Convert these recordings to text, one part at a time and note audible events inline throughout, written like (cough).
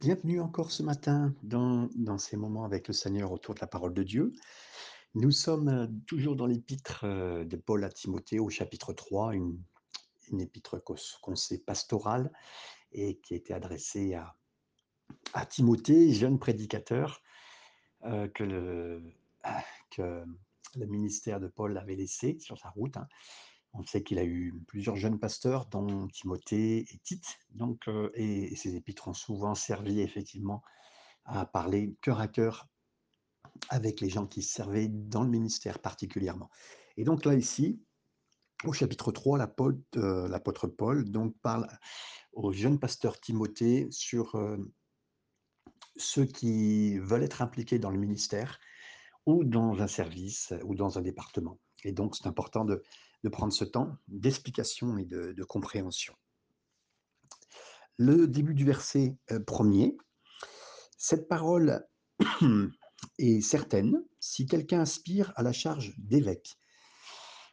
Bienvenue encore ce matin dans, ces moments avec le Seigneur autour de la parole de Dieu. Nous sommes euh, toujours dans l'épître euh, de Paul à Timothée au chapitre 3, une, épître qu'on sait pastorale et qui a été adressée à, Timothée, jeune prédicateur euh, que, le, ah, que le ministère de Paul avait laissé sur sa route. hein. On sait qu'il a eu plusieurs jeunes pasteurs, dont Timothée et Tite, donc, euh, et, ces épîtres ont souvent servi effectivement à parler cœur à cœur avec les gens qui servaient dans le ministère particulièrement. Et donc là, ici, au chapitre 3, l'apôtre euh, l'apôtre Paul donc, parle au jeune pasteur Timothée sur euh, ceux qui veulent être impliqués dans le ministère ou dans un service ou dans un département. Et donc, c'est important de, de prendre ce temps d'explication et de, compréhension. Le début du verset euh, premier, cette parole (coughs) est certaine si quelqu'un aspire à la charge d'évêque.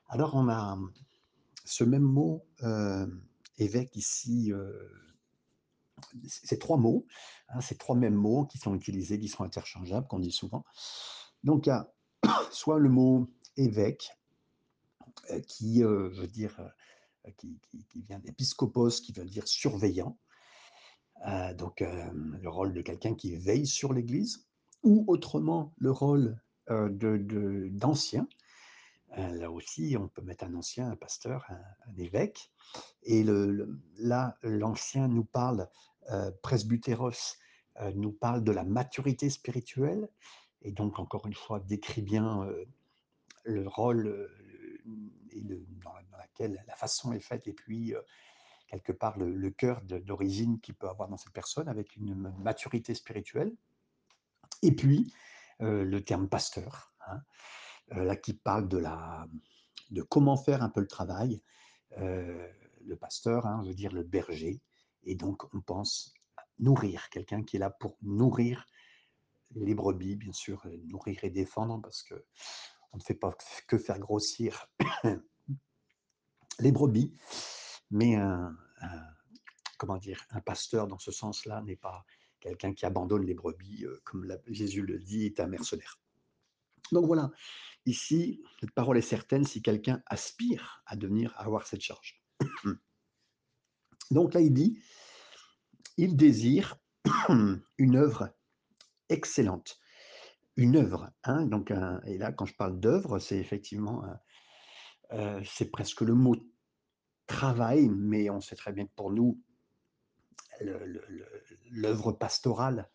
Alors, on a ce même mot euh, évêque ici, euh, ces trois mots, hein, ces trois mêmes mots qui sont utilisés, qui sont interchangeables, qu'on dit souvent. Donc, il y a (coughs) soit le mot évêque, qui euh, veut dire, euh, qui, qui- qui vient d'épiscopos, qui veut dire surveillant, Euh, donc euh, le rôle de quelqu'un qui veille sur l'Église, ou autrement le rôle euh, de, de- d'ancien. Euh, là aussi, on peut mettre un ancien, un pasteur, un, évêque. Et là, l'ancien nous parle, euh, presbytéros, euh, nous parle de la maturité spirituelle, et donc encore une fois décrit bien euh, le rôle euh, et dans, laquelle la façon est faite, et puis euh, quelque part le, cœur d'origine qu'il peut avoir dans cette personne avec une maturité spirituelle. Et puis euh, le terme pasteur, hein, euh, là qui parle de, la, de comment faire un peu le travail. Le pasteur hein, veut dire le berger, et donc on pense nourrir, quelqu'un qui est là pour nourrir les brebis, bien sûr, nourrir et défendre, parce que on ne fait pas que faire grossir (coughs) les brebis, mais un, comment dire, un pasteur dans ce sens-là n'est pas quelqu'un qui abandonne les brebis, euh, comme Jésus le dit, est un mercenaire. Donc voilà, ici, cette parole est certaine si quelqu'un aspire à devenir, à avoir cette charge. (coughs) Donc là, il dit, il désire (coughs) une œuvre excellente. Une œuvre, hein, donc et là, quand je parle d'œuvre, c'est effectivement, euh, c'est presque le mot travail, mais on sait très bien que pour nous, l'œuvre pastorale,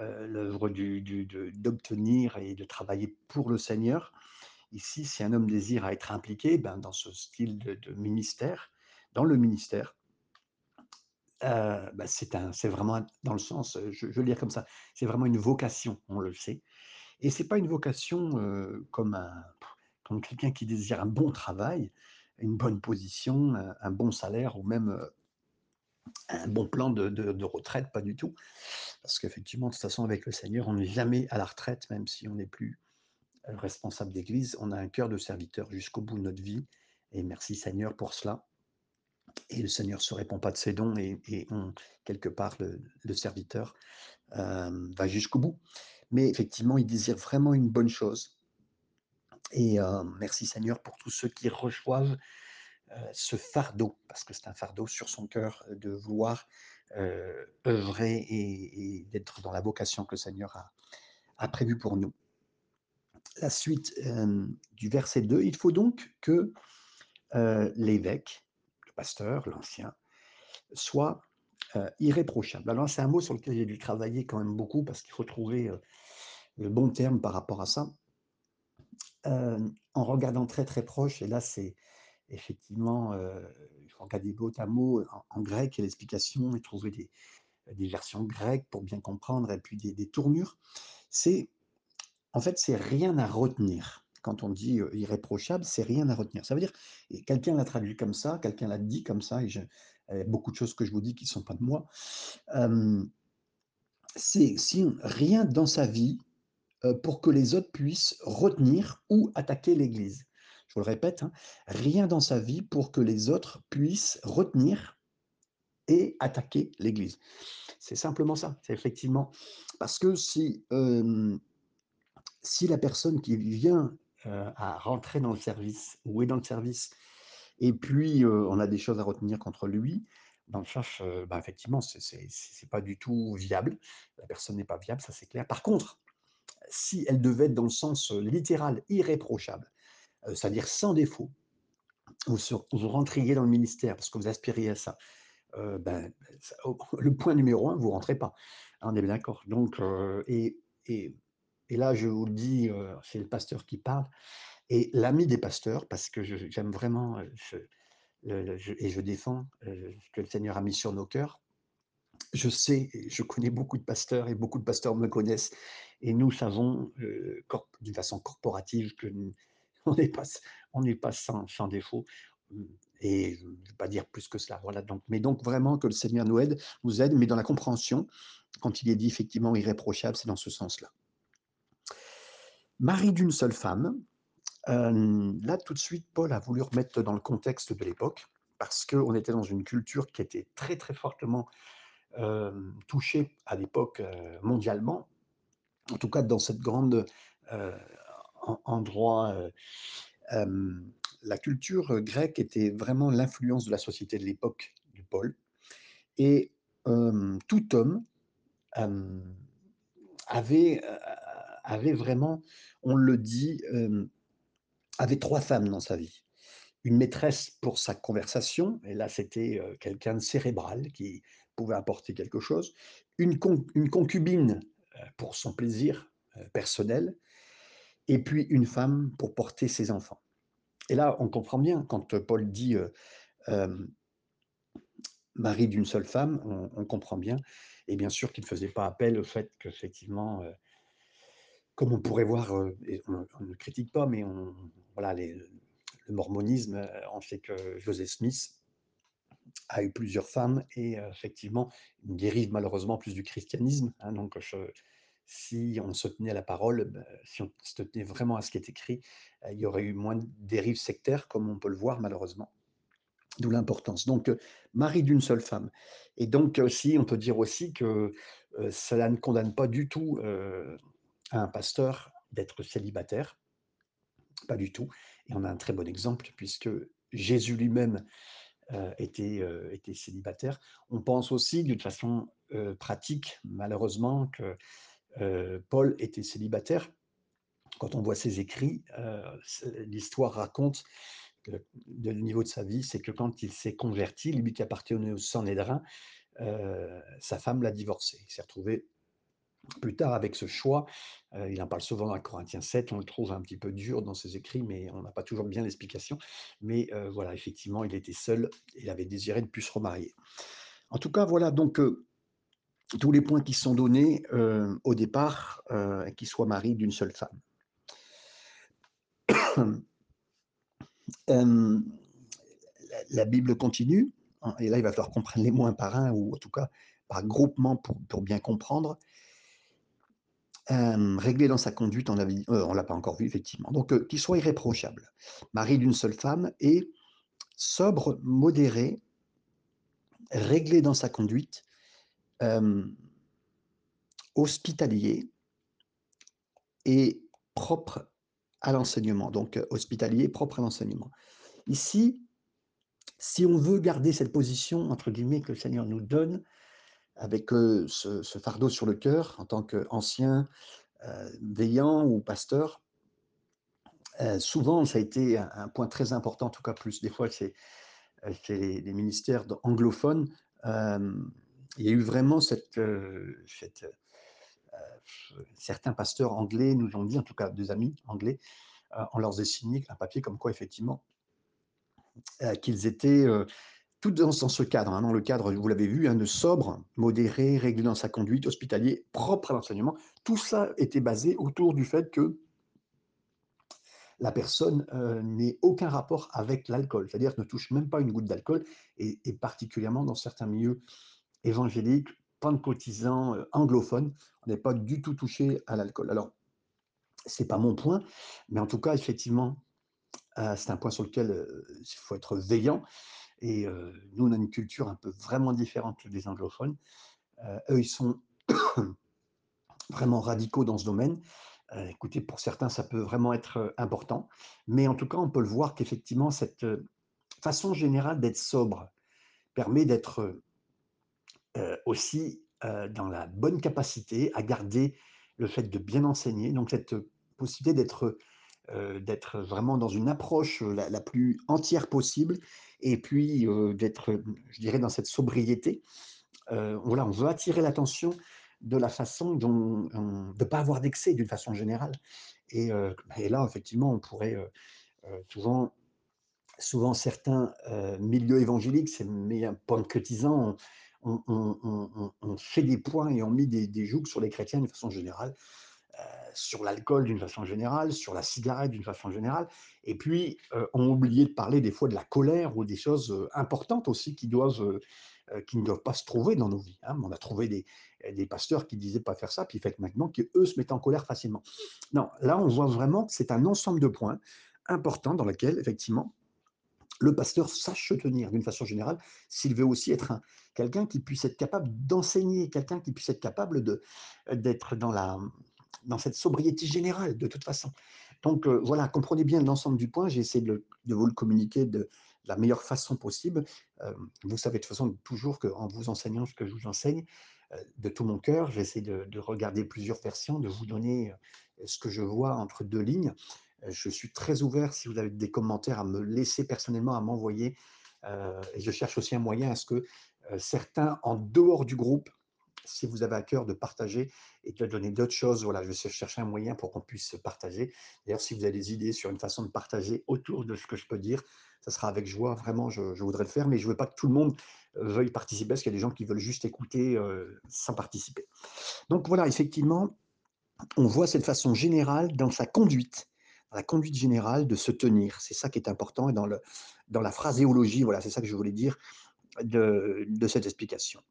euh, l'œuvre d'obtenir et de travailler pour le Seigneur. Ici, si un homme désire à être impliqué ben, dans ce style de, ministère, dans le ministère, euh, ben, c'est vraiment dans le sens, je, je veux dire comme ça, c'est vraiment une vocation, on le sait. Et c'est pas une vocation comme, un, comme quelqu'un qui désire un bon travail, une bonne position, un, bon salaire ou même un bon plan de, retraite, pas du tout. Parce qu'effectivement, de toute façon, avec le Seigneur, on n'est jamais à la retraite, même si on n'est plus responsable d'église. On a un cœur de serviteur jusqu'au bout de notre vie. Et merci Seigneur pour cela. Et le Seigneur ne se répand pas de ses dons et, et quelque part, le, serviteur va jusqu'au bout. Mais effectivement, il désire vraiment une bonne chose. Et euh, merci Seigneur pour tous ceux qui reçoivent euh, ce fardeau, parce que c'est un fardeau sur son cœur euh, de vouloir œuvrer et, d'être dans la vocation que Seigneur a, a prévue pour nous. La suite du verset 2, il faut donc que l'évêque, le pasteur, l'ancien, soit euh, irréprochable. Alors c'est un mot sur lequel j'ai dû travailler quand même beaucoup parce qu'il faut trouver euh, le bon terme par rapport à ça. Euh, en regardant très très proche, et là c'est effectivement, il faut regarder mot à en, en grec et l'explication et trouver des, des versions grecques pour bien comprendre et puis des, des tournures. C'est en fait c'est rien à retenir. Quand on dit irréprochable, c'est rien à retenir. Ça veut dire, et quelqu'un l'a traduit comme ça, quelqu'un l'a dit comme ça, et je, beaucoup de choses que je vous dis qui ne sont pas de moi. C'est rien dans sa vie pour que les autres puissent retenir ou attaquer l'Église. Je vous le répète, hein, rien dans sa vie pour que les autres puissent retenir et attaquer l'Église. C'est simplement ça, c'est effectivement parce que si, si la personne qui vient, à rentrer dans le service ou est dans le service et puis, heu, on a des choses à retenir contre lui, dans le sens, heu, bah, effectivement, c'est c'est pas du tout viable. La personne n'est pas viable, ça c'est clair. Par contre, si elle devait être dans le sens, littéral, irréprochable, c'est-à-dire sans défaut, vous vous rentriez dans le ministère parce que vous aspiriez à ça, ben, (laughs) le point numéro un, vous rentrez pas. On est bien d'accord? Donc et et là, je vous le dis, heu, c'est le pasteur qui parle et l'ami des pasteurs, parce que j'aime vraiment, je et je défends, heu, ce que le Seigneur a mis sur nos cœurs. Je sais je connais beaucoup de pasteurs et beaucoup de pasteurs me connaissent et nous savons, corp d'une façon corporative que (laughs) on n'est pas on n'est pas sans sans défaut, mmh et je ne vais pas dire plus que cela, voilà donc mais donc vraiment que le Seigneur nous aide nous aide, mais dans la compréhension, quand il est dit effectivement irréprochable, c'est dans ce sens-là. Mari d'une seule femme, hem, là tout de suite Paul a voulu remettre dans le contexte de l'époque, parce qu'on était dans une culture qui était très, très fortement, hem, touchée à l'époque, heu, mondialement. En tout cas dans cette grande, endroit, la culture, grecque était vraiment l'influence de la société de l'époque de Paul et tout homme, avait, avait vraiment, on le dit, hem, avait 3 femmes dans sa vie. Une maîtresse pour sa conversation et là c'était, heu, quelqu'un de cérébral qui pouvait apporter quelque chose. Une con une concubine, heu, pour son plaisir, personnel et puis une femme pour porter ses enfants. Et là, on comprend bien quand, Paul dit, mari d'une seule femme, on on comprend bien et bien sûr qu'il ne faisait pas appel au fait qu'effectivement, comme on pourrait voir, heu et on ne critique pas, mais on voilà le mormonisme, heu, en fait que Joseph Smith a eu plusieurs femmes et heu, effectivement, une dérive malheureusement plus du christianisme, hein, donc si on se tenait à la parole, bah, si on se tenait vraiment à ce qui est écrit, il y aurait eu moins de dérives sectaires comme on peut le voir malheureusement. D'où l'importance. Donc, mari d'une seule femme et donc aussi, on peut dire aussi que, cela ne condamne pas du tout, heu, un pasteur d'être célibataire, pas du tout et on a un très bon exemple puisque Jésus lui-même, était, heu, était célibataire. On pense aussi d'une façon, heu, pratique malheureusement que, Paul était célibataire. Quand on voit ses écrits, l'histoire raconte que le niveau de sa vie, c'est que quand il s'est converti, lui qui appartenait au Sanhédrin, sa femme l'a divorcé. Il s'est retrouvé plus tard avec ce choix, heu, il en parle souvent dans Corinthiens 7, on le trouve un petit peu dur dans ses écrits, mais on n'a pas toujours bien l'explication. Mais, heu, voilà, effectivement, il était seul, il avait désiré ne plus se remarier. En tout cas, voilà donc, heu, tous les points qui sont donnés, au départ, qu'il soit mari d'une seule femme. (coughs) La Bible continue, hein, et là, il va falloir qu'on prenne les mots un par un ou en tout cas par groupement pour bien comprendre. Réglé dans sa conduite, on on l'a pas encore vu effectivement. Donc, qu'il soit irréprochable, mari d'une seule femme et sobre, modéré, réglé dans sa conduite, hospitalier et propre à l'enseignement. Donc, hospitalier, propre à l'enseignement. Ici, si on veut garder cette position entre guillemets que le Seigneur nous donne avec, ce fardeau sur le cœur en tant qu'ancien, veillant ou pasteur, souvent ça a été un point très important, en tout cas plus des fois chez, heu, chez les ministères anglophones, il y a eu vraiment cette, heu, certains pasteurs anglais nous ont dit, en tout cas des amis anglais, on leur faisait signer un papier comme quoi effectivement, qu'ils étaient, tout dans ce cadre, hein, dans le cadre, vous l'avez vu, hein, de sobre, modéré, réglé dans sa conduite, hospitalier, propre à l'enseignement. Tout ça était basé autour du fait que la personne, heu, n'ait aucun rapport avec l'alcool, c'est-à-dire ne touche même pas une goutte d'alcool et particulièrement dans certains milieux évangéliques, pentecôtisants, heu, anglophones, on n'est pas du tout touché à l'alcool. Alors, c'est pas mon point, mais en tout cas, effectivement, heu, c'est un point sur lequel, il faut être veillant Et euh, nous, on a une culture un peu vraiment différente des anglophones. Euh, eux, ils sont (coughs) vraiment radicaux dans ce domaine. Euh, écoutez, pour certains, ça peut vraiment être important. Mais en tout cas, on peut le voir qu'effectivement, cette façon générale d'être sobre permet d'être aussi dans la bonne capacité à garder le fait de bien enseigner. Donc, cette possibilité d'être d'être vraiment dans une approche la plus entière possible et puis d'être, je dirais, dans cette sobriété. Voilà, on veut attirer l'attention de la façon dont, on- de ne pas avoir d'excès d'une façon générale. Et, et là, effectivement, on pourrait souvent, souvent certains milieux évangéliques, c'est un on- on- on- on fait des points et on met des, des jougs sur les chrétiens d'une façon générale sur l'alcool d'une façon générale, sur la cigarette d'une façon générale, et puis euh, on oublié de parler des fois de la colère ou des choses euh, importantes aussi qui doivent, euh, euh, qui ne doivent pas se trouver dans nos vies. hein. On a trouvé des, des pasteurs qui disaient pas faire ça, puis fait maintenant qu'eux se mettent en colère facilement. Non, là on voit vraiment que c'est un ensemble de points importants dans lesquels effectivement le pasteur sache se tenir d'une façon générale, s'il veut aussi être un, quelqu'un qui puisse être capable d'enseigner, quelqu'un qui puisse être capable de, d'être dans, la, dans cette sobriété générale de toute façon. Donc euh, voilà, comprenez bien l'ensemble du point, j'ai essayé de, vous le communiquer de, la meilleure façon possible. Euh, vous savez de toute façon toujours qu'en vous enseignant ce que je vous enseigne, euh, de tout mon cœur, j'essaie de, de, regarder plusieurs versions, de vous donner ce que je vois entre deux lignes. Je suis très ouvert si vous avez des commentaires à me laisser personnellement, à m'envoyer. Et je cherche aussi un moyen à ce que certains en dehors du groupe, si vous avez à cœur de partager et de donner d'autres choses, voilà, je vais chercher un moyen pour qu'on puisse partager. D'ailleurs, si vous avez des idées sur une façon de partager autour de ce que je peux dire, ça sera avec joie. Vraiment, je, voudrais le faire, mais je ne veux pas que tout le monde euh, veuille participer parce qu'il y a des gens qui veulent juste écouter euh, sans participer. Donc voilà, effectivement, on voit cette façon générale dans sa conduite la conduite générale de se tenir. C'est ça qui est important. Et dans, le, dans la phraséologie, voilà, c'est ça que je voulais dire de, de cette explication.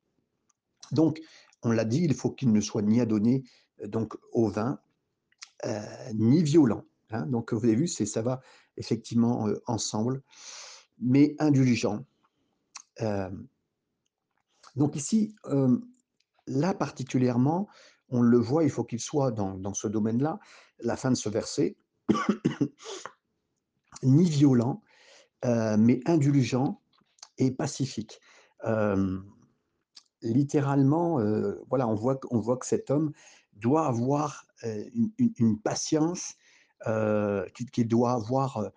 Donc, on l'a dit, il faut qu'il ne soit ni adonné donc, au vin, euh, ni violent. Hein. Donc, vous avez vu, ça va effectivement euh, ensemble, mais indulgent. Euh, donc ici, euh, là particulièrement, on le voit, il faut qu'il soit dans, ce domaine-là. La fin de ce verset, (coughs) ni violent, euh, mais indulgent et pacifique. Euh, littéralement, euh, voilà, on voit, on voit que cet homme doit avoir euh, une, patience, qu'il qui doit avoir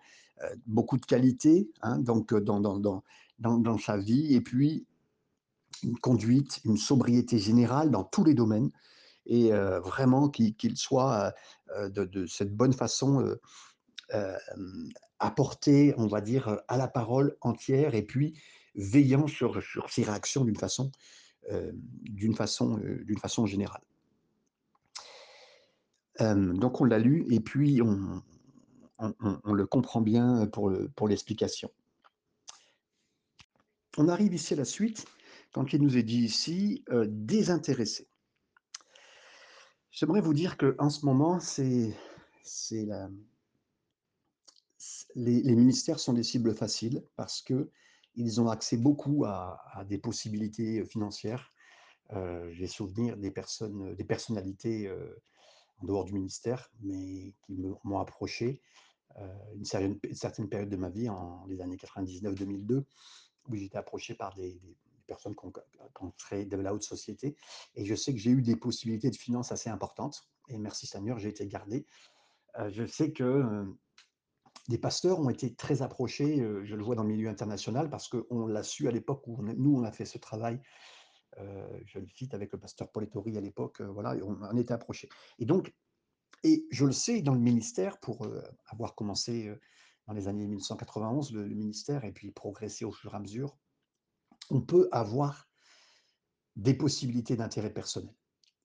beaucoup de qualité hein, donc, dans, dans, dans, dans, sa vie, et puis une conduite, une sobriété générale dans tous les domaines, et vraiment qu'il qu soit de, de, cette bonne façon euh, apporter, on va dire, à la parole entière et puis veillant sur, sur ses réactions d'une façon, euh, d'une façon, euh, façon générale. Euh, donc on l'a lu et puis on, on, le comprend bien pour, pour l'explication. On arrive ici à la suite, quand il nous est dit ici euh, désintéressé. J'aimerais vous dire qu'en ce moment, c'est les, les, ministères sont des cibles faciles parce que ils ont accès beaucoup à, des possibilités financières. Euh, J'ai souvenir des personnes, des personnalités euh, en dehors du ministère, mais qui m'ont approché euh, une, certaine, période de ma vie, en les années 99-2002, où j'étais approché par des, personnes qui ont, créé de la haute société. Et je sais que j'ai eu des possibilités de finances assez importantes. Et merci Seigneur, j'ai été gardé. Euh, je sais que des pasteurs ont été très approchés, euh, je le vois dans le milieu international, parce qu'on l'a su à l'époque où nous, on a fait ce travail, euh, je le cite avec le pasteur Paul Ettori à l'époque, euh, voilà, on, on était approchés. Et donc, et je le sais dans le ministère, pour avoir commencé dans les années 1991, le, le, ministère, et puis progresser au fur et à mesure, on peut avoir des possibilités d'intérêt personnel.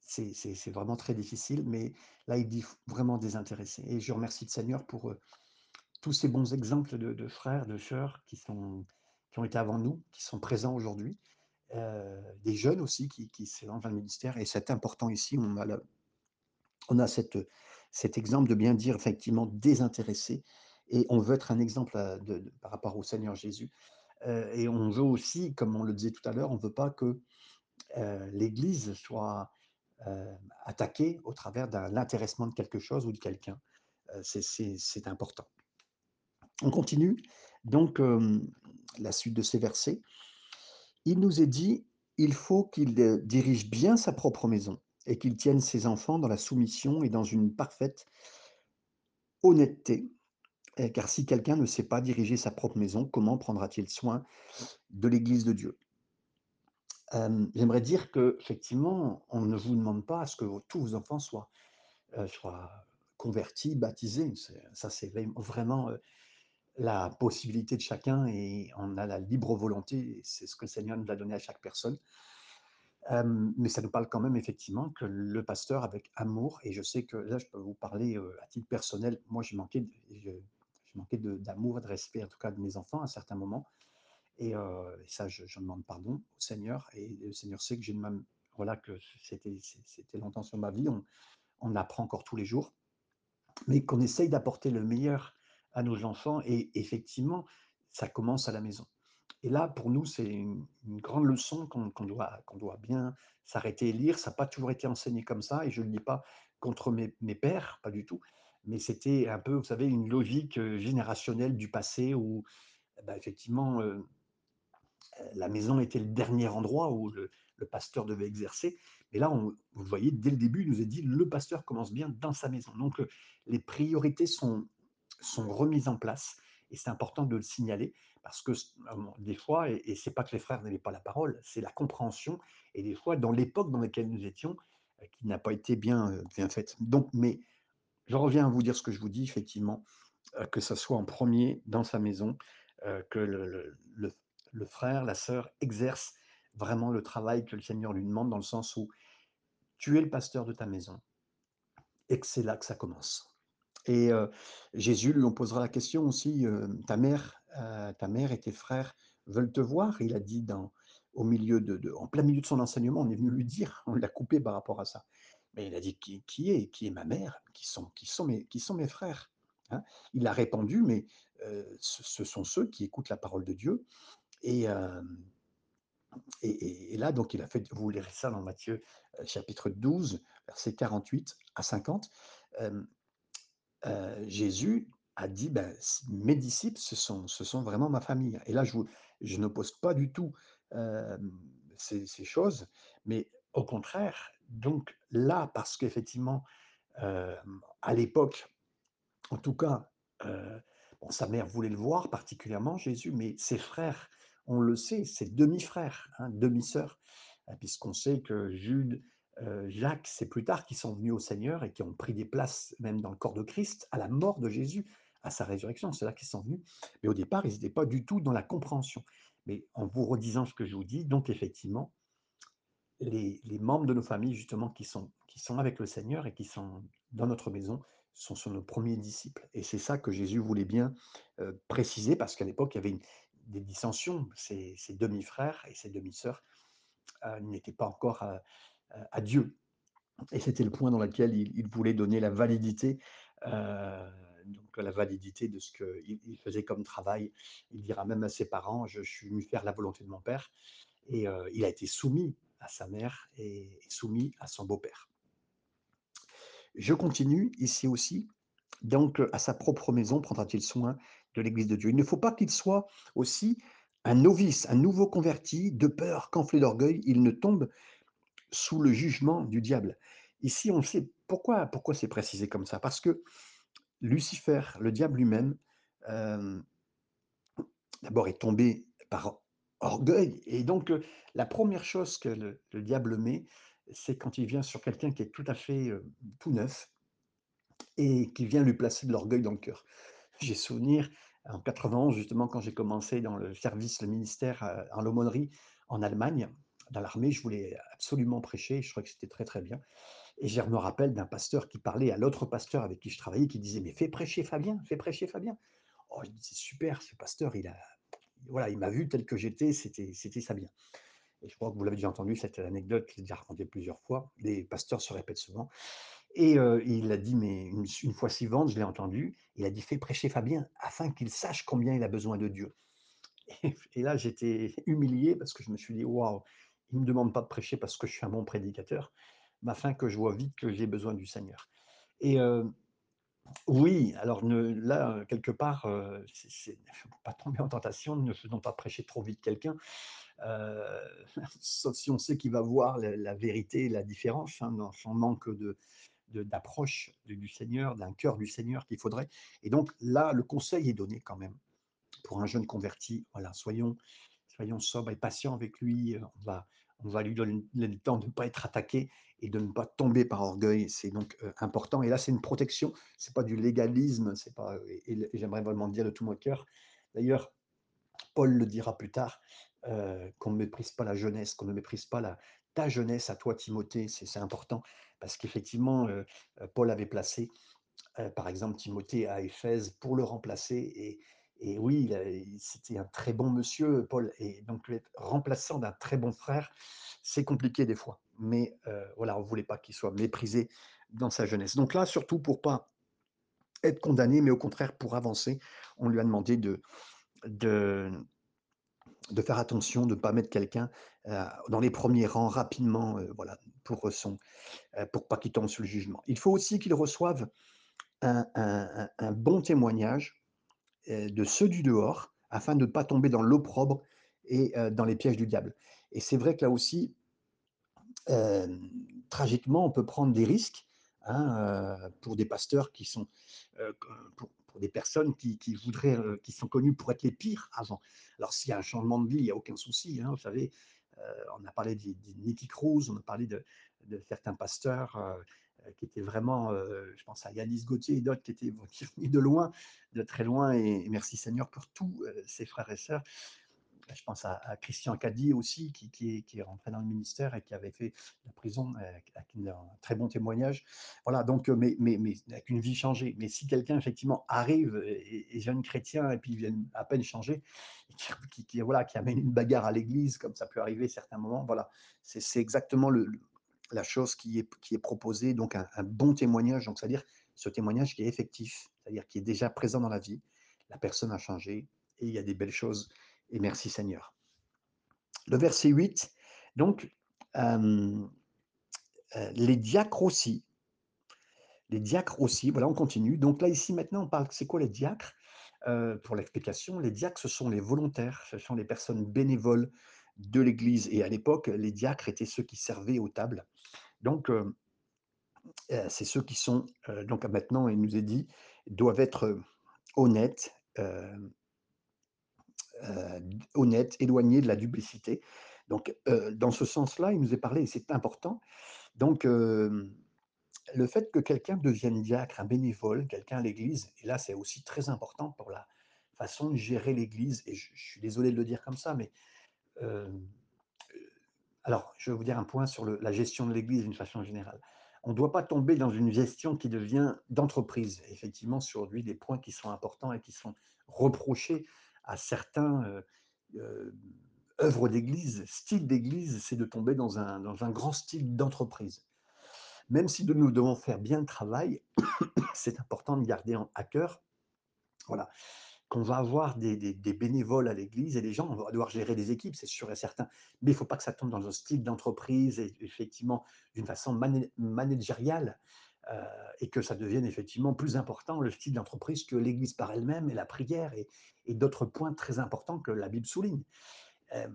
C'est vraiment très difficile, mais là, il dit vraiment désintéressé. Et je remercie le Seigneur pour tous ces bons exemples de, frères, de sœurs qui, sont, qui ont été avant nous, qui sont présents aujourd'hui, euh, des jeunes aussi qui, qui s'élancent dans le ministère. Et c'est important ici, on a, on a cette, cet exemple de bien dire effectivement désintéressé. Et on veut être un exemple de, par rapport au Seigneur Jésus. heu et on veut aussi, comme on le disait tout à l'heure, on ne veut pas que, l'Église soit, attaquée au travers d'un l'intéressement de quelque chose ou de quelqu'un. C'est important. On continue donc, hem, la suite de ces versets. Il nous est dit: «Il faut qu'il, heu, dirige bien sa propre maison et qu'il tienne ses enfants dans la soumission et dans une parfaite honnêteté. Heu, car si quelqu'un ne sait pas diriger sa propre maison, comment prendra-t-il soin de l'église de Dieu?» Hem, j'aimerais dire qu'effectivement, on ne vous demande pas à ce que tous vos enfants soient, convertis, baptisés. Ça, c'est vraim vraiment, la possibilité de chacun et on a la libre volonté c'est ce que le Seigneur nous a donné à chaque personne. Mais ça nous parle quand même effectivement que le pasteur avec amour et je sais que là, je peux vous parler, à titre personnel, moi j'ai manqué de je je manquais de d'amour et de respect en tout cas de mes enfants à certains moments et ça je demande pardon au Seigneur et le Seigneur sait que j'ai même voilà que c'était longtemps sur ma vie. On on apprend encore tous les jours, mais qu'on essaye d'apporter le meilleur à nos enfants et effectivement, ça commence à la maison. Et là, pour nous, c'est une grande leçon qu'on doit doit bien s'arrêter et lire. Ça n'a pas toujours été enseigné comme ça et je ne le dis pas contre mes pères, pas du tout, mais c'était un peu, vous savez, une logique, heu, générationnelle du passé où, bah, effectivement, heu la maison était le dernier endroit où le pasteur devait exercer. Mais là, on vous voyez, dès le début, il nous est dit: «Le pasteur commence bien dans sa maison». Donc, heu, les priorités sont sont remises en place et c'est important de le signaler parce que hem, des fois et c'est pas que les frères n'avaient pas la parole, c'est la compréhension et des fois, dans l'époque dans laquelle nous étions, heu, qui n'a pas été bien, heu, bien faite. Donc mais je reviens à vous dire ce que je vous dis effectivement, que ça soit en premier dans sa maison, que le le frère, la sœur exerce vraiment le travail que le Seigneur lui demande, dans le sens où tu es le pasteur de ta maison et que c'est là que ça commence. Et Jésus, lui, on posera la question aussi, «Ta mère, ta mère et tes frères veulent te voir?» il a dit dans au milieu de en plein milieu de son enseignement, on est venu lui dire, on l'a coupé par rapport à ça. Mais il a dit: «Qui qui est qui est ma mère? Qui sont qui sont mes qui sont mes frères?» hein? Il a répondu, mais ce sont ceux qui écoutent la parole de Dieu et et là, donc il a fait vous lirez ça dans Matthieu, chapitre 12, versets 48 à 50. Hem, Jésus a dit: «Ben, mes disciples, ce sont ce sont vraiment ma famille» et là, je vous je n'oppose pas du tout, ces choses, mais au contraire, donc là, parce qu'effectivement, à l'époque, en tout cas, sa mère voulait le voir particulièrement, Jésus, mais ses frères, on le sait, ses demi-frères, hein, demi-sœurs, heu, puisqu'on sait que Jude, Jacques, c'est plus tard qui sont venus au Seigneur et qui ont pris des places même dans le corps de Christ, à la mort de Jésus, à sa résurrection, c'est là qu'ils sont venus. Mais au départ, ils étaient pas du tout dans la compréhension. Mais en vous redisant ce que je vous dis, donc effectivement, les membres de nos familles justement qui sont avec le Seigneur et qui sont dans notre maison, sont nos premiers disciples et c'est ça que Jésus voulait bien, heu, préciser parce qu'à l'époque, il y avait des dissensions. Ses demi-frères et ses demi-sœurs, heu, n'étaient pas encore, à Dieu et c'était le point dans lequel il voulait donner la validité, heu, donc la validité de ce qu'il il faisait comme travail. Il dira même à ses parents: «Je suis venu faire la volonté de mon père» et heu, il a été soumis à sa mère et soumis à son beau-père. Je continue ici aussi, donc à sa propre maison prendra-t-il soin de l'église de Dieu? Il ne faut pas qu'il soit aussi un novice, un nouveau converti, de peur qu'enflé d'orgueil, il ne tombe sous le jugement du diable. Ici, on sait pourquoi pourquoi c'est précisé comme ça? Parce que Lucifer, le diable lui-même, hem, d'abord est tombé par orgueil et donc heu, la première chose que le le diable met, c'est quand il vient sur quelqu'un qui est tout à fait, heu, tout neuf et qui vient lui placer de l'orgueil dans le cœur. J'ai souvenir en 91 justement quand j'ai commencé dans le service, le ministère, en l'aumônerie en Allemagne, dans l'armée, je voulais absolument prêcher, je trouvais que c'était très, très bien et je me rappelle d'un pasteur qui parlait à l'autre pasteur avec qui je travaillais, qui disait: «Mais fais prêcher Fabien, fais prêcher Fabien». Oh, je «C'est super, ce pasteur, il a voilà, il m'a vu tel que j'étais, c'était ça bien» et je crois que vous l'avez déjà entendu cette anecdote, je l'ai déjà racontée plusieurs fois. Les pasteurs se répètent souvent et heu, il a dit, mais une une fois suivante, je l'ai entendu, il a dit: «Fais prêcher Fabien afin qu'il sache combien il a besoin de Dieu» Et, et là, j'étais humilié parce que je me suis dit, waouh, il ne me demande pas de prêcher parce que je suis un bon prédicateur, mais afin que je vois vite que j'ai besoin du Seigneur. Et euh, oui, alors là, quelque part, euh, c'est, pas tomber en tentation, ne faisons pas prêcher trop vite quelqu'un, euh, (laughs) sauf si on sait qu'il va voir la, la vérité, la différence hein, dans son manque de, d'approche du Seigneur, d'un cœur du Seigneur qu'il faudrait. Et donc là, le conseil est donné quand même pour un jeune converti. Voilà, soyons, soyons sobres et patients avec lui. On va, on va lui donner le temps de ne pas être attaqué et de ne pas tomber par orgueil. C'est donc euh, important. Et là, c'est une protection. C'est pas du légalisme. C'est pas. Et, et j'aimerais vraiment le dire de tout mon cœur. D'ailleurs, Paul le dira plus tard, euh, qu'on ne méprise pas la jeunesse, qu'on ne méprise pas la, ta jeunesse à toi, Timothée. C'est important parce qu'effectivement, euh, euh, Paul avait placé euh, par exemple Timothée à Éphèse pour le remplacer. Et, et oui, c'était un très bon monsieur, Paul. Et donc, être remplaçant d'un très bon frère, c'est compliqué des fois. Mais euh, voilà, on ne voulait pas qu'il soit méprisé dans sa jeunesse. Donc là, surtout pour pas être condamné, mais au contraire pour avancer, on lui a demandé de, faire attention, de ne pas mettre quelqu'un euh, dans les premiers rangs rapidement, euh, voilà, pour son, pour pas qu'il tombe sur le jugement. Il faut aussi qu'il reçoive un, bon témoignage de ceux du dehors afin de ne pas tomber dans l'opprobre et euh, dans les pièges du diable. Et c'est vrai que là aussi, euh, tragiquement, on peut prendre des risques hein, euh, pour des pasteurs qui sont, euh, pour, des personnes qui, qui voudraient, euh, qui sont connues pour être les pires avant. Alors s'il y a un changement de vie, il n'y a aucun souci. hein, vous savez, euh, on a parlé de, de Nicky Cruz, on a parlé de, certains pasteurs euh, euh, qui étaient vraiment, euh, je pense à Yanis Gauthier et d'autres qui étaient (laughs) qui venus de loin, de très loin. Et, merci Seigneur pour tous euh, ces frères et sœurs je pense à, Christian Caddy aussi, qui, est, rentré dans le ministère et qui avait fait la prison euh, avec un très bon témoignage. Voilà, donc, euh, mais, mais, mais avec une vie changée. Mais si quelqu'un, effectivement, arrive et, et jeune chrétien et puis vient à peine changer, qui, qui, voilà, qui amène une bagarre à l'église, comme ça peut arriver à certains moments, voilà, c'est exactement le, la chose qui est, qui est proposée, donc un, bon témoignage, donc c'est-à-dire ce témoignage qui est effectif, c'est-à-dire qui est déjà présent dans la vie, la personne a changé et il y a des belles choses et merci Seigneur. Le verset 8, donc, euh, euh, les diacres aussi, les diacres aussi, voilà, on continue. Donc là, ici, maintenant, on parle, c'est quoi les diacres? Euh, Pour l'explication, les diacres, ce sont les volontaires, ce sont les personnes bénévoles de l'Église. Et à l'époque, les diacres étaient ceux qui servaient aux tables. Donc, euh, c'est ceux qui sont, euh, donc maintenant, il nous est dit, doivent être honnêtes, euh, euh, honnête, éloigné de la duplicité. Donc, euh, dans ce sens-là, il nous est parlé, et c'est important. Donc, euh, le fait que quelqu'un devienne diacre, un bénévole, quelqu'un à l'Église, et là, c'est aussi très important pour la façon de gérer l'Église, et je, je, suis désolé de le dire comme ça, mais euh, alors, je vais vous dire un point sur la gestion de l'Église d'une façon générale. On ne doit pas tomber dans une gestion qui devient d'entreprise. Effectivement, sur lui, des points qui sont importants et qui sont reprochés à certains euh, euh, œuvres d'église, style d'église, c'est de tomber dans un, dans un grand style d'entreprise. Même si nous devons faire bien le travail, (coughs) c'est important de garder à cœur voilà, qu'on va avoir des, bénévoles à l'église et des gens, on va devoir gérer des équipes, c'est sûr et certain. Mais il ne faut pas que ça tombe dans un style d'entreprise effectivement d'une façon managériale euh, et que ça devienne effectivement plus important le style d'entreprise que l'église par elle-même et la prière et, d'autres points très importants que la Bible souligne. Euh,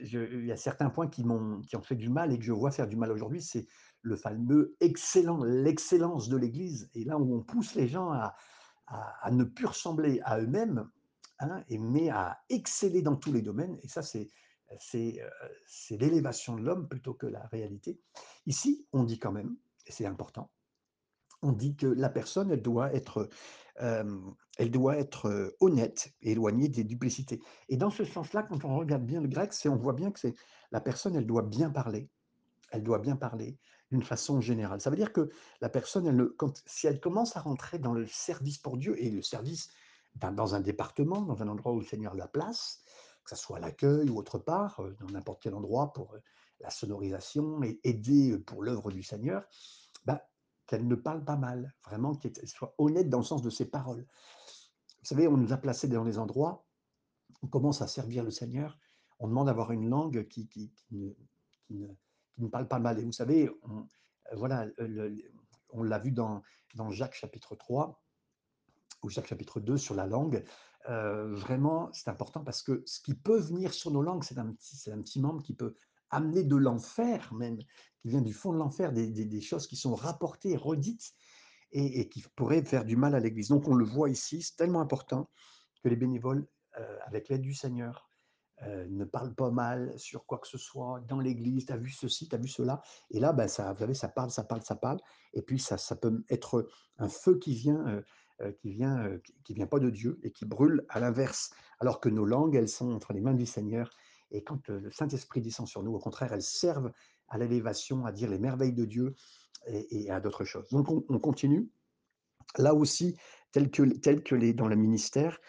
il y a certains points qui qui ont fait du mal et que je vois faire du mal aujourd'hui, c'est le fameux excellent, l'excellence de l'Église, et là où on pousse les gens à, à, ne plus ressembler à eux-mêmes, hein, mais à exceller dans tous les domaines, et ça c'est c'est euh, l'élévation de l'homme plutôt que la réalité. Ici, on dit quand même, et c'est important, on dit que la personne, elle doit être, euh, elle doit être euh, honnête éloignée des duplicités. Et dans ce sens-là, quand on regarde bien le grec, c'est on voit bien que c'est la personne, elle doit bien parler. Elle doit bien parler d'une façon générale. Ça veut dire que la personne, elle quand, si elle commence à rentrer dans le service pour Dieu et le service dans, dans un département, dans un endroit où le Seigneur la place, que ce soit à l'accueil ou autre part, euh, dans n'importe quel endroit pour la sonorisation et aider pour l'œuvre du Seigneur, bah, qu'elle ne parle pas mal, vraiment qu'elle soit honnête dans le sens de ses paroles. Vous savez, on nous a placés dans les endroits on commence à servir le Seigneur, on demande d'avoir une langue qui ne qui ne parle pas mal et vous savez, on, heu, voilà, on l'a vu dans dans Jacques chapitre 3 ou Jacques chapitre 2 sur la langue, heu, vraiment, c'est important parce que ce qui peut venir sur nos langues, c'est un petit c'est un petit membre qui peut amener de l'enfer même, qui vient du fond de l'enfer, des des choses qui sont rapportées, redites et et qui pourraient faire du mal à l'Église. Donc on le voit ici, c'est tellement important que les bénévoles, heu, avec l'aide du Seigneur, ne parlent pas mal sur quoi que ce soit dans l'église. «Tu as vu ceci, tu as vu cela» et là, bah, ça vous savez, ça parle, ça parle, ça parle et puis ça ça peut être un feu qui vient, qui vient, qui vient pas de Dieu et qui brûle à l'inverse. Alors que nos langues, elles sont entre les mains du Seigneur et quand, le Saint-Esprit descend sur nous, au contraire, elles servent à l'élévation, à dire les merveilles de Dieu et à d'autres choses. Donc on on continue. Là aussi, tel que tel que les dans le ministère,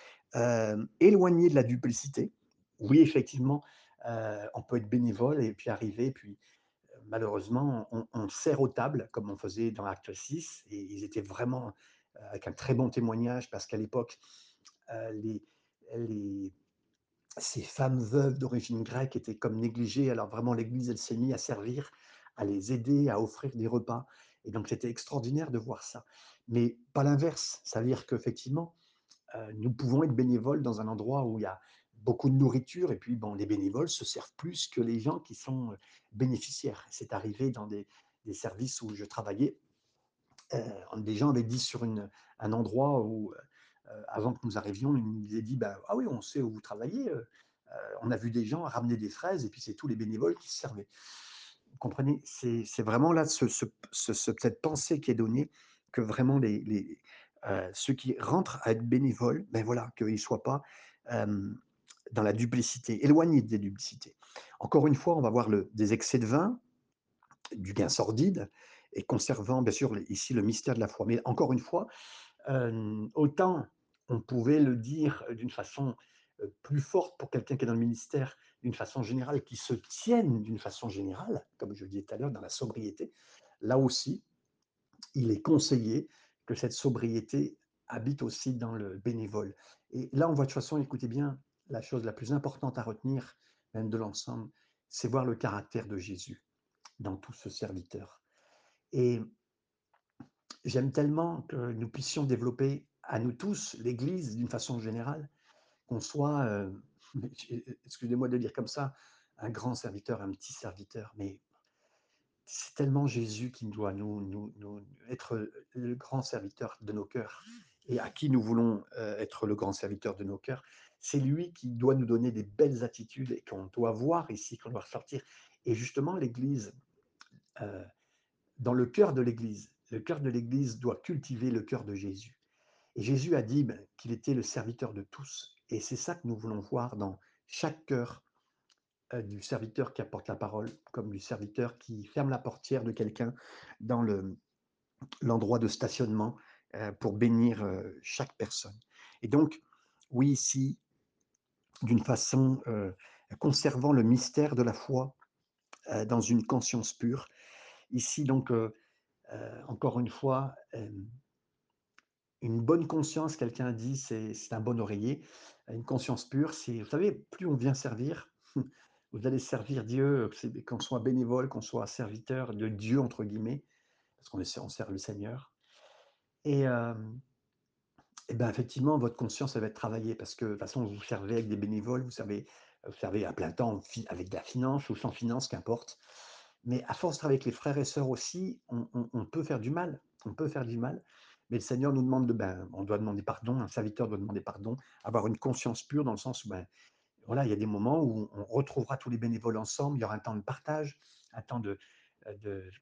éloigné de la duplicité. Oui, effectivement, on peut être bénévole et puis arriver, puis, heu, malheureusement, on sert aux tables comme on faisait dans Actes 6 et ils étaient vraiment, avec un très bon témoignage parce qu'à l'époque, les les ces femmes veuves d'origine grecque étaient comme négligées. Alors vraiment, l'Église, elle s'est mise à servir, à les aider, à offrir des repas et donc c'était extraordinaire de voir ça. Mais pas l'inverse. Ça veut dire qu'effectivement, nous pouvons être bénévoles dans un endroit où il y a beaucoup de nourriture et puis bon, les bénévoles se servent plus que les gens qui sont, bénéficiaires. C'est arrivé dans des des services où je travaillais, des gens avaient dit sur une un endroit où, avant que nous arrivions, ils nous avaient dit: «Bah, ah oui, on sait où vous travaillez, on a vu des gens ramener des fraises et puis c'est tous les bénévoles qui se servaient». Vous comprenez? C'est vraiment là ce ce ce ce cette pensée qui est donnée que vraiment les les, ceux qui rentrent à être bénévoles, ben voilà, qu'ils ne soient pas, dans la duplicité, éloignés des duplicités. Encore une fois, on va voir des excès de vin, du gain sordide et conservant bien sûr ici le mystère de la foi. Mais encore une fois, hem, autant on pouvait le dire d'une façon, heu, plus forte pour quelqu'un qui est dans le ministère, d'une façon générale, qui se tienne d'une façon générale, comme je le disais tout à l'heure, dans la sobriété. Là aussi, il est conseillé que cette sobriété habite aussi dans le bénévole. Et là, on voit de toute façon, écoutez bien, la chose la plus importante à retenir, même de l'ensemble, c'est voir le caractère de Jésus dans tout ce serviteur. Et j'aime tellement que nous puissions développer à nous tous, l'Église d'une façon générale, qu'on soit, (laughs) heu, excusez-moi de dire comme ça, un grand serviteur, un petit serviteur, mais c'est tellement Jésus qui doit nous être le grand serviteur de nos cœurs et à qui nous voulons, heu, être le grand serviteur de nos cœurs. C'est lui qui doit nous donner des belles attitudes et qu'on doit voir ici, qu'on doit ressortir. Et justement l'Église, heu, dans le cœur de l'Église, le cœur de l'Église doit cultiver le cœur de Jésus. Et Jésus a dit, ben, qu'il était le serviteur de tous. Et c'est ça que nous voulons voir dans chaque cœur, heu, du serviteur qui apporte la parole, comme du serviteur qui ferme la portière de quelqu'un dans le l'endroit de stationnement, pour bénir, heu, chaque personne. Et donc, oui, ici, d'une façon, heu, conservant le mystère de la foi, dans une conscience pure. Ici donc, encore une fois, une bonne conscience, quelqu'un dit, c'est un bon oreiller. Une conscience pure, c'est vous savez, plus on vient servir, (laughs) vous allez servir Dieu, qu'on soit bénévole, qu'on soit serviteur de «Dieu» entre guillemets, parce qu'on sert le Seigneur et ben, effectivement, votre conscience, elle va être travaillée parce que de toute façon, vous servez avec des bénévoles, vous servez vous servez à plein temps, avec de la finance ou sans finance, qu'importe. Mais à force avec les frères et sœurs aussi, on peut faire du mal, on peut faire du mal. Mais le Seigneur nous demande de ben, on doit demander pardon, un serviteur doit demander pardon, avoir une conscience pure dans le sens où, ben, voilà, il y a des moments où on retrouvera tous les bénévoles ensemble, il y aura un temps de partage, un temps de,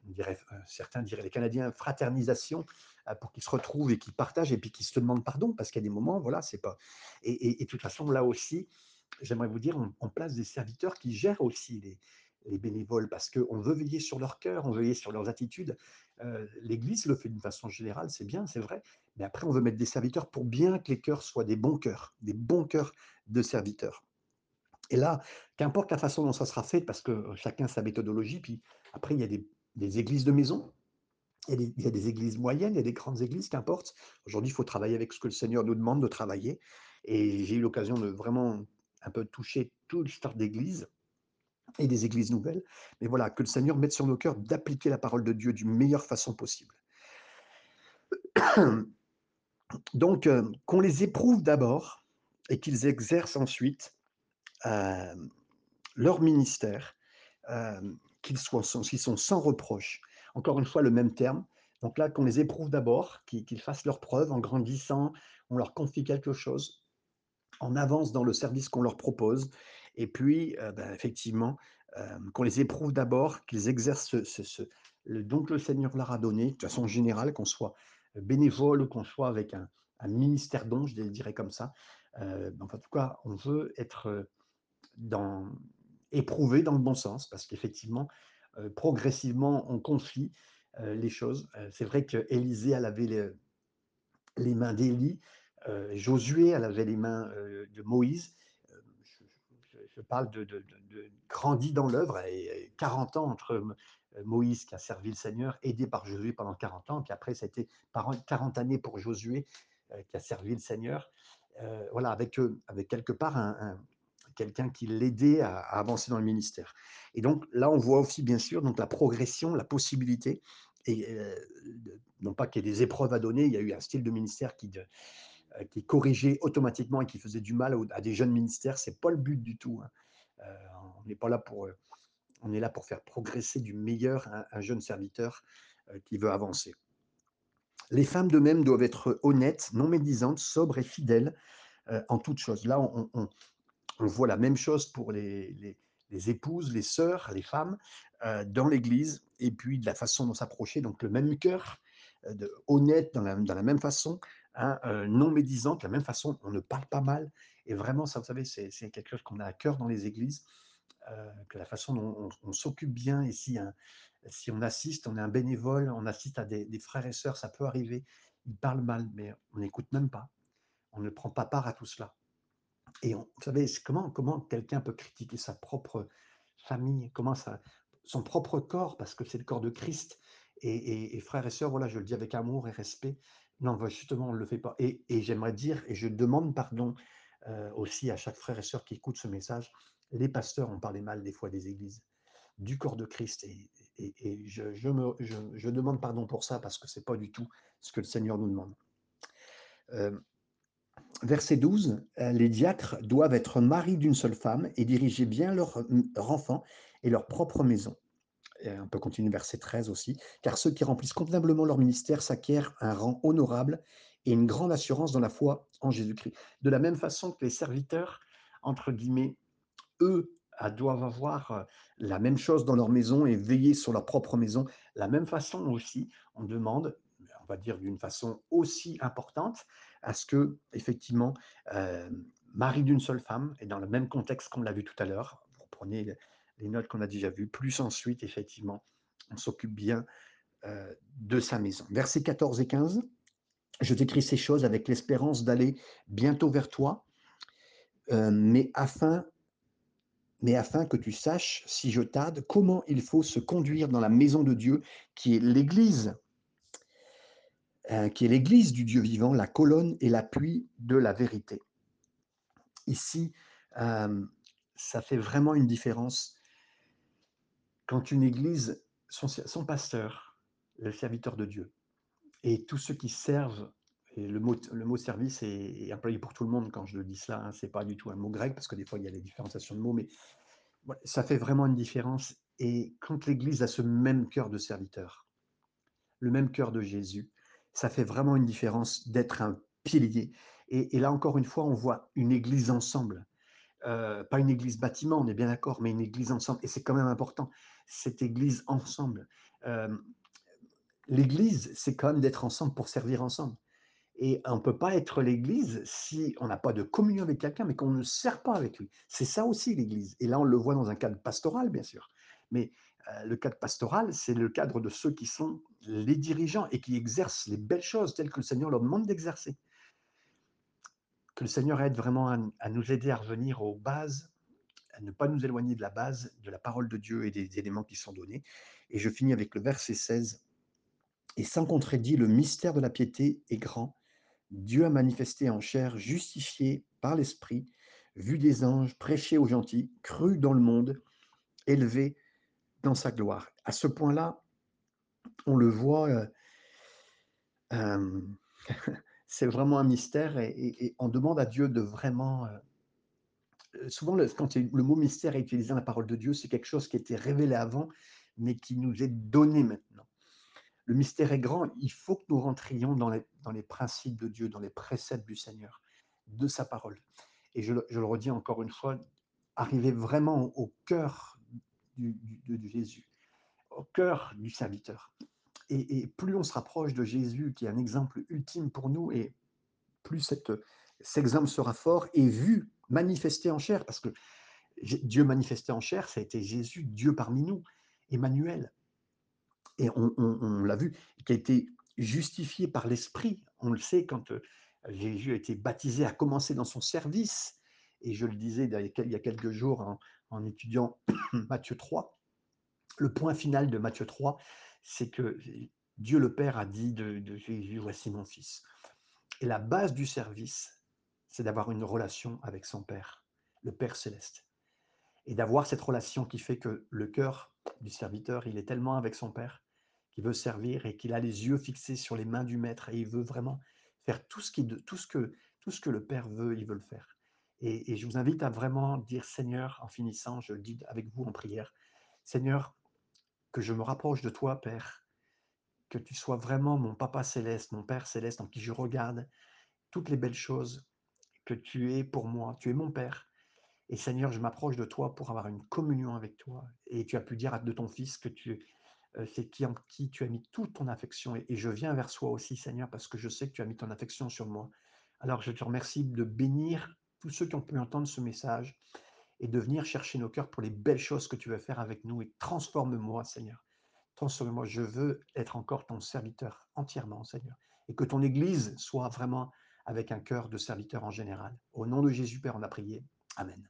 dirait, heu, certains diraient les Canadiens, fraternisation, heu, pour qu'ils se retrouvent et qu'ils partagent et puis qu'ils se demandent pardon parce qu'il y a des moments, voilà, c'est pas et et de toute façon, là aussi, j'aimerais vous dire, on place des serviteurs qui gèrent aussi les les bénévoles parce qu'on veut veiller sur leur cœur, on veut veiller sur leurs attitudes. L'Église le fait d'une façon générale, c'est bien, c'est vrai, mais après on veut mettre des serviteurs pour bien que les cœurs soient des bons cœurs, des bons cœurs de serviteurs. Et là, qu'importe la façon dont ça sera fait, parce que chacun sa méthodologie, puis après il y a des églises de maison, il y a des églises moyennes, il y a des grandes églises, qu'importe. Aujourd'hui, il faut travailler avec ce que le Seigneur nous demande de travailler et j'ai eu l'occasion de vraiment un peu toucher toute l'histoire d'église et des églises nouvelles. Mais voilà, que le Seigneur mette sur nos cœurs d'appliquer la parole de Dieu d'une meilleure façon possible. (coughs) Donc, euh, qu'on les éprouve d'abord et qu'ils exercent ensuite euh, leur ministère, euh, qu'ils soient, qu'ils sont sans reproche. Encore une fois, le même terme. Donc là, qu'on les éprouve d'abord, qu'ils fassent leur preuve en grandissant, on leur confie quelque chose, on avance dans le service qu'on leur propose, et puis, ben, effectivement, qu'on les éprouve d'abord, qu'ils exercent ce, le don que le Seigneur leur a donné, de façon générale, qu'on soit bénévole ou qu'on soit avec un, ministère don, je dirais comme ça. en tout cas, on veut être dans, éprouvé dans le bon sens, parce qu'effectivement, progressivement, on confie les choses. c'est vrai que Élisée, elle avait les, les mains d'Élie, Josué, elle avait les mains de Moïse. Je, parle de, de, grandi dans l'œuvre, et 40 ans entre Moïse qui a servi le Seigneur, aidé par Josué pendant 40 ans, puis après ça a été 40 années pour Josué qui a servi le Seigneur. voilà, avec, avec quelque part un, quelqu'un qui l'aidait à, avancer dans le ministère. Et donc là, on voit aussi bien sûr donc la progression, la possibilité, et non pas qu'il y ait des épreuves à donner, il y a eu un style de ministère qui, euh, qui corrigeait automatiquement et qui faisait du mal à des jeunes ministères. C'est pas le but du tout. Hein. Euh, on n'est pas là pour, euh, on est là pour faire progresser du meilleur un, jeune serviteur qui veut avancer. Les femmes de même doivent être honnêtes, non médisantes, sobres et fidèles en toutes choses. Là, on, voit la même chose pour les, les, épouses, les sœurs, les femmes dans l'Église, et puis de la façon dont s'approcher, donc le même cœur, de, honnête dans la, dans la même façon, Hein, non médisante, la même façon, on ne parle pas mal. Et vraiment, ça, vous savez, c'est quelque chose qu'on a à cœur dans les églises, que la façon dont on, s'occupe bien, et si, si, on assiste, on est un bénévole, on assiste à des, frères et sœurs, ça peut arriver, ils parlent mal, mais on n'écoute même pas. On ne prend pas part à tout cela. Et vous savez, comment, quelqu'un peut critiquer sa propre famille, comment son propre corps, parce que c'est le corps de Christ. Et, frères et sœurs, voilà, je le dis avec amour et respect, non, bah, justement, on ne le fait pas. Et, j'aimerais dire, et je demande pardon euh, aussi à chaque frère et sœur qui écoute ce message, les pasteurs ont parlé mal des fois des églises, du corps de Christ. Et, je, je, demande pardon pour ça parce que ce n'est pas du tout ce que le Seigneur nous demande. Euh, verset 12, euh, les diacres doivent être maris d'une seule femme et diriger bien leur enfants et leur propre maison on peut continuer verset 13 aussi, car ceux qui remplissent convenablement leur ministère s'acquièrent un rang honorable et une grande assurance dans la foi en Jésus-Christ. De la même façon que les serviteurs, entre guillemets, eux doivent avoir euh, la même chose dans leur maison et veiller sur leur propre maison. La même façon aussi, on demande, on va dire d'une façon aussi importante, à ce que, effectivement, euh, mari d'une seule femme, et dans le même contexte qu'on l'a vu tout à l'heure, vous prenez les notes qu'on a déjà vues, plus ensuite, effectivement, on s'occupe bien euh, de sa maison. Versets 14 et 15. Je t'écris ces choses avec l'espérance d'aller bientôt vers toi, euh, mais, afin, mais afin que tu saches, si je tarde, comment il faut se conduire dans la maison de Dieu, qui est l'Église, euh, qui est l'Église du Dieu vivant, la colonne et l'appui de la vérité. Ici, ça fait vraiment une différence quand une église, son, pasteur, le serviteur de Dieu, et tous ceux qui servent, et le mot, le mot service est, employé pour tout le monde quand je le dis cela, hein, c'est pas du tout un mot grec, parce que des fois il y a des différenciations de mots, mais ça fait vraiment une différence. Et quand l'Église a ce même cœur de serviteur, le même cœur de Jésus, ça fait vraiment une différence d'être un pilier. et, là encore une fois, on voit une Église ensemble. Euh, pas une église bâtiment, on est bien d'accord, mais une église ensemble. Et c'est quand même important, cette église ensemble. Euh, l'église, c'est quand même d'être ensemble pour servir ensemble. Et on ne peut pas être l'église si on n'a pas de communion avec quelqu'un, mais qu'on ne sert pas avec lui. C'est ça aussi l'église. Et là, on le voit dans un cadre pastoral, bien sûr. Mais le cadre pastoral, c'est le cadre de ceux qui sont les dirigeants et qui exercent les belles choses telles que le Seigneur leur demande d'exercer que le Seigneur aide vraiment à, nous aider à revenir aux bases, à ne pas nous éloigner de la base, de la parole de Dieu et des éléments qui sont donnés. Et je finis avec le verset 16. Et sans contredit, le mystère de la piété est grand. Dieu a manifesté en chair, justifié par l'Esprit, vu des anges, prêché aux gentils, cru dans le monde, élevé dans sa gloire. À ce point-là, on le voit, euh, euh, (laughs) c'est vraiment un mystère et, on demande à Dieu de vraiment... euh, souvent, le, quand le mot mystère est utilisé dans la parole de Dieu, c'est quelque chose qui était révélé avant, mais qui nous est donné maintenant. Le mystère est grand, il faut que nous rentrions dans les, principes de Dieu, dans les préceptes du Seigneur, de sa parole. Et je, je le redis encore une fois, arriver vraiment au cœur du, de Jésus, au cœur du serviteur. Et, plus on se rapproche de Jésus, qui est un exemple ultime pour nous, et plus cet exemple sera fort et vu, manifesté en chair, parce que Dieu manifesté en chair, ça a été Jésus, Dieu parmi nous, Emmanuel. Et on l'a vu, qui a été justifié par l'Esprit. On le sait quand euh, Jésus a été baptisé, a commencé dans son service. Et je le disais il y a quelques jours en, étudiant (coughs) Matthieu 3, le point final de Matthieu 3, c'est que Dieu le Père a dit de, Jésus, voici mon fils. Et la base du service, c'est d'avoir une relation avec son Père, le Père céleste. Et d'avoir cette relation qui fait que le cœur du serviteur, il est tellement avec son Père qu'il veut servir et qu'il a les yeux fixés sur les mains du Maître et il veut vraiment faire tout ce, qui, tout tout ce que le Père veut, il veut le faire. Et, je vous invite à vraiment dire, Seigneur, en finissant, je le dis avec vous en prière, Seigneur, que je me rapproche de toi, Père, que tu sois vraiment mon Papa céleste, mon Père céleste en qui je regarde toutes les belles choses que tu es pour moi. Tu es mon Père. Et Seigneur, je m'approche de toi pour avoir une communion avec toi. Et tu as pu dire de ton Fils que tu euh, c'est qui en qui tu as mis toute ton affection. Et, et je viens vers toi aussi, Seigneur, parce que je sais que tu as mis ton affection sur moi. Alors je te remercie de bénir tous ceux qui ont pu entendre ce message et de venir chercher nos cœurs pour les belles choses que tu veux faire avec nous. Et transforme-moi, Seigneur. Transforme-moi. Je veux être encore ton serviteur entièrement, Seigneur. Et que ton Église soit vraiment avec un cœur de serviteur en général. Au nom de Jésus, Père, on a prié. Amen.